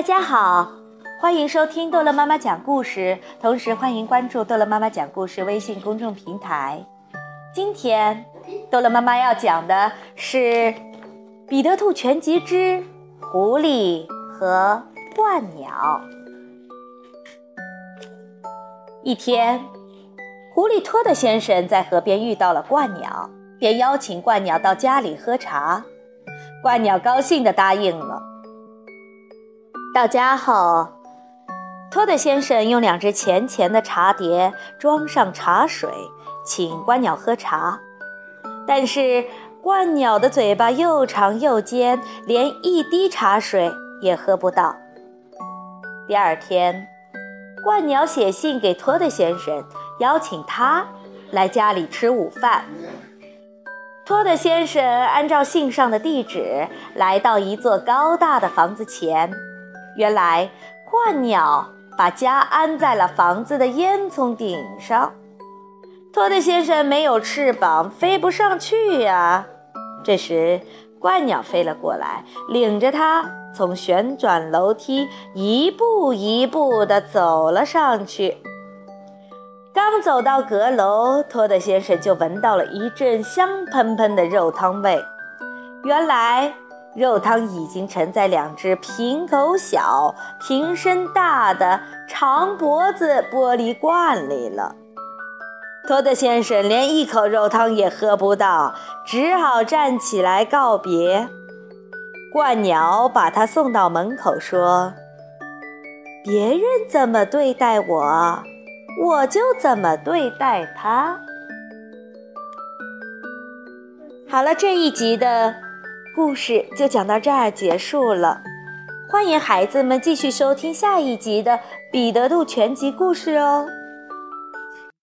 大家好，欢迎收听逗乐妈妈讲故事，同时欢迎关注逗乐妈妈讲故事微信公众平台。今天，逗乐妈妈要讲的是《彼得兔全集之狐狸和鹳鸟》。一天，狐狸托德先生在河边遇到了鹳鸟，便邀请鹳鸟到家里喝茶。鹳鸟高兴地答应了。到家后，托德先生用两只浅浅的茶碟装上茶水，请鹳鸟喝茶。但是鹳鸟的嘴巴又长又尖，连一滴茶水也喝不到。第二天，鹳鸟写信给托德先生，邀请他来家里吃午饭。托德先生按照信上的地址来到一座高大的房子前。原来，鹳鸟把家安在了房子的烟囱顶上。托德先生没有翅膀，飞不上去呀。这时，鹳鸟飞了过来，领着他从旋转楼梯一步一步地走了上去。刚走到阁楼，托德先生就闻到了一阵香喷喷的肉汤味。原来。肉汤已经盛在两只瓶口小、瓶身大的长脖子玻璃罐里了。托德先生连一口肉汤也喝不到，只好站起来告别。鹳鸟把他送到门口，说：“别人怎么对待我，我就怎么对待他。”好了，这一集的。故事就讲到这儿结束了，欢迎孩子们继续收听下一集的《彼得兔全集故事》哦。